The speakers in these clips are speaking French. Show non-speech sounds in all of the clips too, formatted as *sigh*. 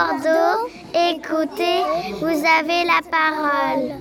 Bordeaux, écoutez, vous avez la parole.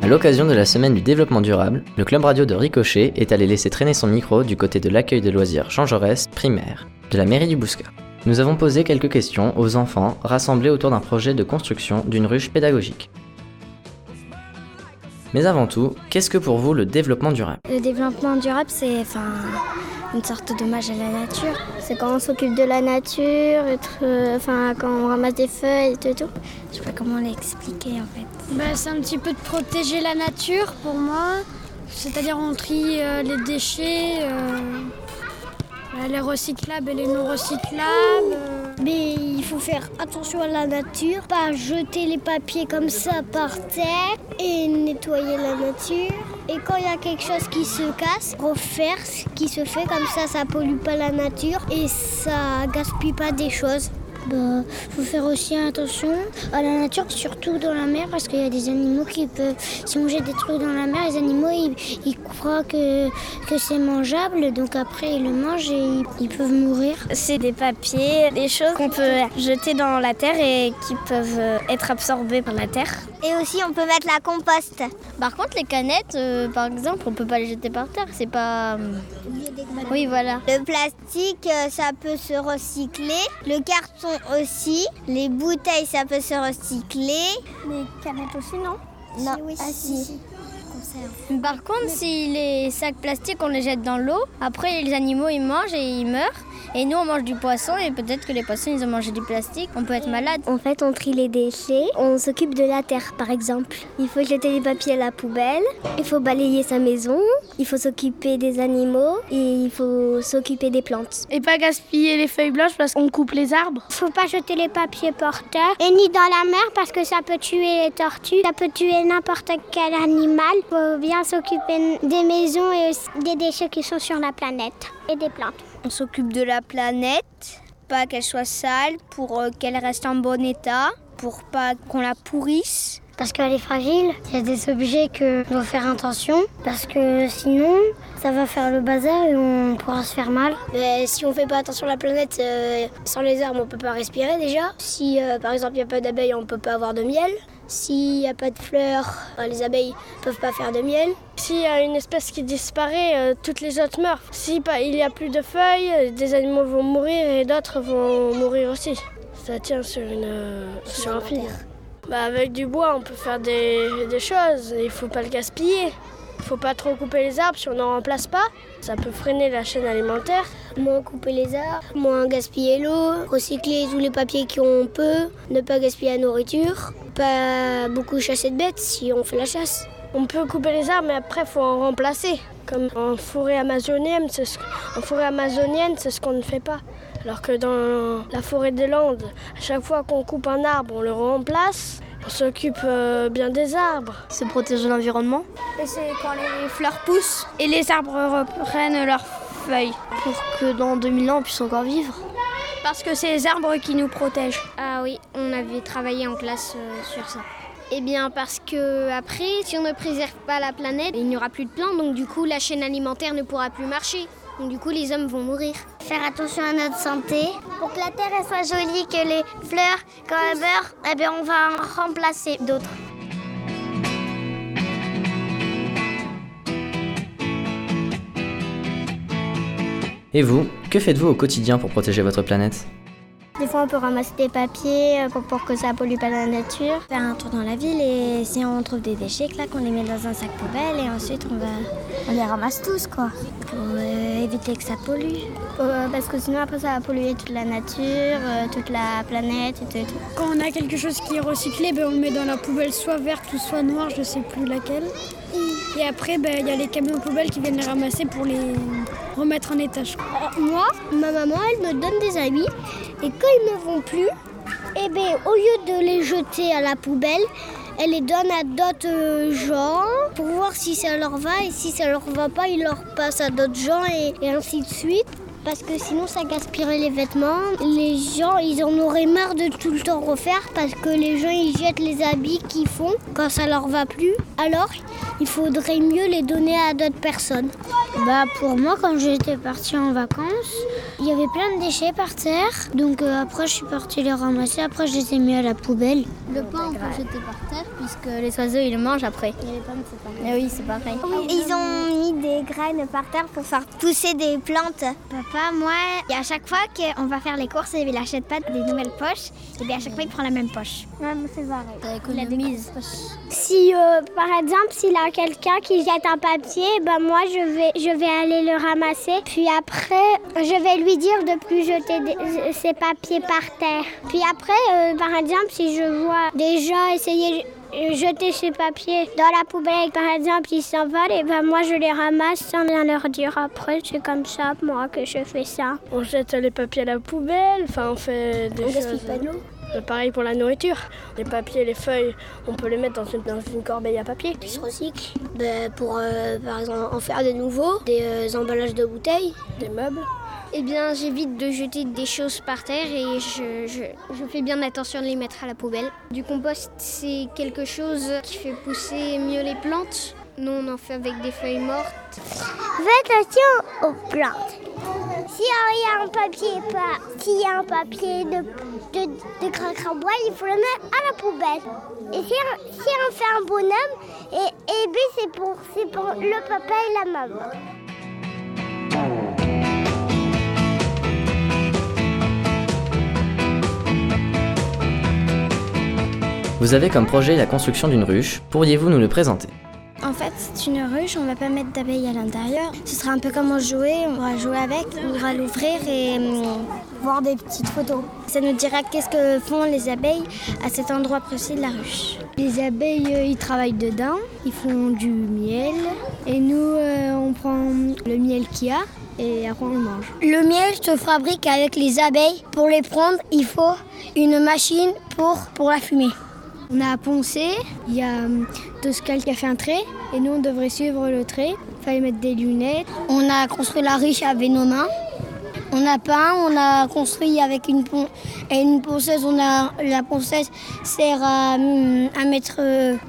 À l'occasion de la semaine du développement durable, le club radio de Ricochet est allé laisser traîner son micro du côté de l'accueil de loisirs Jean Jaurès, primaire, de la mairie du Bouscat. Nous avons posé quelques questions aux enfants rassemblés autour d'un projet de construction d'une ruche pédagogique. Mais avant tout, qu'est-ce que pour vous le développement durable? Le développement durable, c'est enfin, une sorte d'hommage à la nature. C'est quand on s'occupe de la nature, être, euh, enfin, quand on ramasse des feuilles et tout. Je sais pas comment l'expliquer en fait. Bah, c'est un petit peu de protéger la nature pour moi. C'est-à-dire on trie euh, les déchets, euh, les recyclables et les non recyclables. euh. Mais il faut faire attention à la nature, pas jeter les papiers comme ça par terre et nettoyer la nature. Et quand il y a quelque chose qui se casse, refaire ce qui se fait comme ça, ça pollue pas la nature et ça gaspille pas des choses. Bah, faut faire aussi attention à la nature, surtout dans la mer, parce qu'il y a des animaux qui peuvent, si on jette des trucs dans la mer, les animaux ils, ils croient que, que c'est mangeable, donc après ils le mangent et ils, ils peuvent mourir. C'est des papiers, des choses qu'on peut jeter dans la terre et qui peuvent euh, être absorbées par la terre. Et aussi, on peut mettre la compost. Par contre, les canettes, euh, par exemple, on peut pas les jeter par terre. C'est pas. Oui, voilà. Le plastique, euh, ça peut se recycler. Le carton aussi. Les bouteilles, ça peut se recycler. Les canettes aussi, non? Non. oui, Ah, si. Par contre, si les sacs plastiques, on les jette dans l'eau, après les animaux ils mangent et ils meurent. Et nous on mange du poisson et peut-être que les poissons ils ont mangé du plastique. On peut être malade. En fait, on trie les déchets, on s'occupe de la terre par exemple. Il faut jeter les papiers à la poubelle, il faut balayer sa maison, il faut s'occuper des animaux et il faut s'occuper des plantes. Et pas gaspiller les feuilles blanches parce qu'on coupe les arbres. Faut pas jeter les papiers par terre et ni dans la mer parce que ça peut tuer les tortues, ça peut tuer n'importe quel animal. Faut bien s'occuper des maisons et aussi des déchets qui sont sur la planète et des plantes. On s'occupe de la planète, pas qu'elle soit sale, pour euh, qu'elle reste en bon état, pour pas qu'on la pourrisse. Parce qu'elle est fragile, il y a des objets que doit faire attention parce que sinon ça va faire le bazar et on pourra se faire mal. Mais si on fait pas attention à la planète, euh, sans les arbres, on peut pas respirer déjà. Si euh, par exemple il n'y a pas d'abeilles, on peut pas avoir de miel. S'il n'y a pas de fleurs, euh, les abeilles peuvent pas faire de miel. S'il y a une espèce qui disparaît, euh, toutes les autres meurent. Si pas- il n'y a plus de feuilles, euh, des animaux vont mourir et d'autres vont mourir aussi. Ça tient sur, une, euh, sur un fil. Bah, avec du bois, on peut faire des, des choses. Il faut pas le gaspiller. Il faut pas trop couper les arbres si on n'en remplace pas. Ça peut freiner la chaîne alimentaire. Moins couper les arbres, moins gaspiller l'eau, recycler tous les papiers qu'on peut, ne pas gaspiller la nourriture, pas beaucoup chasser de bêtes si on fait la chasse. On peut couper les arbres, mais après, il faut en remplacer. Comme en forêt amazonienne, c'est ce, en forêt amazonienne, c'est ce qu'on ne fait pas. Alors que dans la forêt des Landes, à chaque fois qu'on coupe un arbre, on le remplace. On s'occupe euh, bien des arbres. C'est protéger l'environnement. Et c'est quand les fleurs poussent et les arbres reprennent leurs feuilles. Pour que dans 2000 ans on puisse encore vivre. Parce que c'est les arbres qui nous protègent. Ah oui, on avait travaillé en classe euh, sur ça. Eh bien parce que après, si on ne préserve pas la planète, il n'y aura plus de plantes, donc du coup la chaîne alimentaire ne pourra plus marcher. Donc du coup les hommes vont mourir. Faire attention à notre santé. Pour que la terre elle soit jolie, que les fleurs, quand elles meurent, eh bien, on va en remplacer d'autres. Et vous, que faites-vous au quotidien pour protéger votre planète? Des fois, on peut ramasser des papiers euh, pour, pour que ça pollue pas la nature. Faire un tour dans la ville et si on trouve des déchets, là, qu'on les met dans un sac poubelle et ensuite on va On les ramasse tous, quoi. pour euh, éviter que ça pollue. Euh, parce que sinon, après, ça va polluer toute la nature, euh, toute la planète et tout. et tout. Quand on a quelque chose qui est recyclé, ben, on le met dans la poubelle soit verte ou soit noire, je sais plus laquelle. Et après, ben, il y a les camions poubelles qui viennent les ramasser pour les remettre en étage. Euh, moi, ma maman, elle me donne des habits. Et quand ils ne vont plus, eh ben, au lieu de les jeter à la poubelle, elle les donne à d'autres euh, gens pour voir si ça leur va. Et si ça leur va pas, ils leur passent à d'autres gens et ainsi de suite. Parce que sinon ça gaspillerait les vêtements. Les gens, ils en auraient marre de tout le temps refaire parce que les gens, ils jettent les habits qu'ils font quand ça leur va plus. Alors, il faudrait mieux les donner à d'autres personnes. Bah pour moi, quand j'étais partie en vacances, il y avait plein de déchets par terre. Donc euh, après, je suis partie les ramasser. Après, je les ai mis à la poubelle. Le pain, on peut jeter par terre puisque les oiseaux, ils le mangent après. Et les pommes, c'est pareil. Ah oui, c'est pareil. Ils ont mis des graines par terre pour faire pousser des plantes. Papa, moi, et à chaque fois qu'on va faire les courses et il achète pas des nouvelles poches, et bien à chaque fois il prend la même poche. Ouais, c'est pareil. Il économise. Si euh, par exemple s'il a quelqu'un qui jette un papier, ben moi je vais je vais aller le ramasser. Puis après je vais lui dire de plus jeter des- ces papiers par terre. Puis après euh, par exemple si je vois des gens essayer jeter ces papiers dans la poubelle, par exemple ils s'envolent, et ben moi je les ramasse sans rien leur dire après. C'est comme ça moi que je fais ça. On jette les papiers à la poubelle, enfin on fait des choses. Euh, Pareil pour la nourriture. Les papiers, les feuilles, on peut les mettre dans une, dans une corbeille à papier. Qui se recycle ben, pour euh, par exemple en faire de nouveaux, des euh, emballages de bouteilles. Des meubles. Eh bien, j'évite de jeter des choses par terre et je, fais bien attention de les mettre à la poubelle. Du compost, c'est quelque chose qui fait pousser mieux les plantes. Nous, on en fait avec des feuilles mortes. Faites attention aux plantes. S'il y a un papier, pas, y a un papier de, de, bois, il faut le mettre à la poubelle. Et si, on- fait un bonhomme, et, et B, c'est pour, c'est pour le papa et la maman. Vous avez comme projet la construction d'une ruche, pourriez-vous nous le présenter? En fait, c'est une ruche, on va pas mettre d'abeilles à l'intérieur. Ce sera un peu comme au jouet, on va jouer avec, on va l'ouvrir et hum, voir des petites photos. Ça nous dira qu'est-ce que font les abeilles à cet endroit précis de la ruche. Les abeilles, euh, ils travaillent dedans, ils font du miel et nous, euh, on prend le miel qu'il y a et après on le mange. Le miel se fabrique avec les abeilles. Pour les prendre, il faut une machine pour, pour la fumer. On a poncé, il y a hum, Toscal qui a fait un trait et nous on devrait suivre le trait. Il fallait mettre des lunettes. On a construit la ruche avec nos mains. On a peint, on a construit avec une, pon et une ponceuse. On a, la ponceuse sert à, hum, mettre,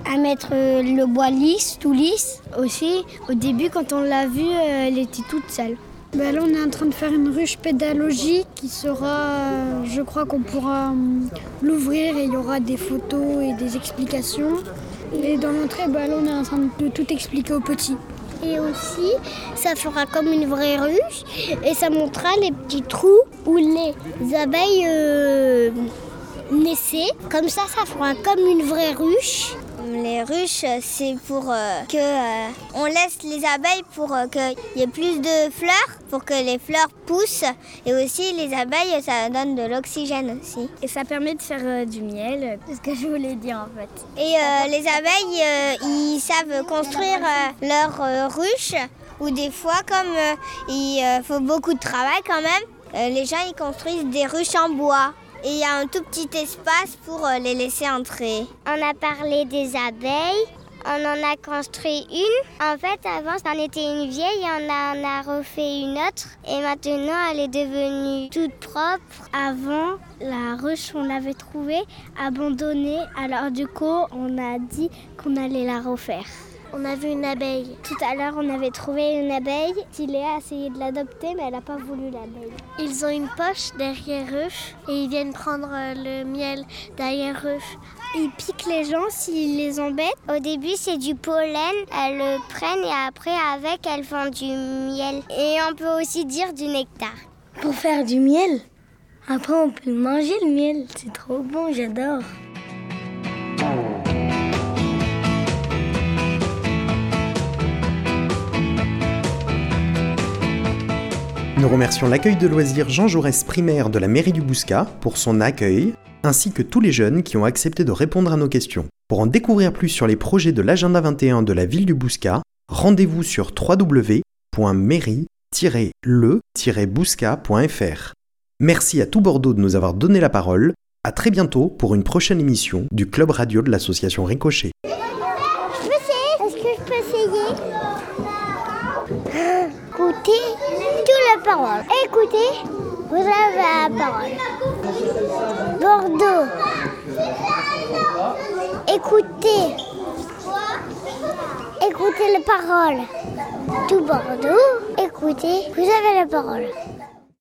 à mettre le bois lisse, tout lisse. Aussi, au début, quand on l'a vue, euh, elle était toute sale. Ben là, on est en train de faire une ruche pédagogique qui sera, euh, je crois qu'on pourra hum, l'ouvrir et il y aura des photos et des explications. Et dans l'entrée, ben là, on est en train de tout expliquer aux petits. Et aussi, ça fera comme une vraie ruche et ça montrera les petits trous où les abeilles euh, naissaient. Comme ça, ça fera comme une vraie ruche. Les ruches, c'est pour euh, que euh, on laisse les abeilles pour euh, qu'il y ait plus de fleurs, pour que les fleurs poussent. Et aussi, les abeilles, ça donne de l'oxygène aussi. Et ça permet de faire du miel, c'est ce que je voulais dire en fait. Et les abeilles, ils savent construire euh, leur euh, ruche. Ou des fois, comme euh, il euh, faut beaucoup de travail quand même, euh, les gens ils construisent des ruches en bois. Et il y a un tout petit espace pour euh, les laisser entrer. On a parlé des abeilles. On en a construit une. En fait, avant, c'en était une vieille on en a refait une autre. Et maintenant, elle est devenue toute propre. Avant, la ruche, on l'avait trouvée abandonnée. Alors, du coup, on a dit qu'on allait la refaire. On a vu une abeille. Tout à l'heure, on avait trouvé une abeille. Tiléa a essayé de l'adopter, mais elle n'a pas voulu l'abeille. Ils ont une poche derrière eux et ils viennent prendre euh, le miel derrière eux. Ils piquent les gens s'ils les embêtent. Au début, c'est du pollen. Elles le prennent et après, avec, elles font du miel. Et on peut aussi dire du nectar. Pour faire du miel Après, on peut manger le miel. C'est trop bon, j'adore. Nous remercions l'accueil de loisirs Jean Jaurès primaire de la mairie du Bouscat pour son accueil, ainsi que tous les jeunes qui ont accepté de répondre à nos questions. Pour en découvrir plus sur les projets de l'agenda 21 de la ville du Bouscat, rendez-vous sur www.mairie-le-bouscat.fr. Merci à tout Bordeaux de nous avoir donné la parole. À très bientôt pour une prochaine émission du Club Radio de l'association Ricochet. Je peux essayer Est-ce que je peux essayer? *laughs* écoutez toutes les paroles. Écoutez, vous avez la parole. Bordeaux. Écoutez. Écoutez les paroles. Tout Bordeaux, écoutez, vous avez la parole.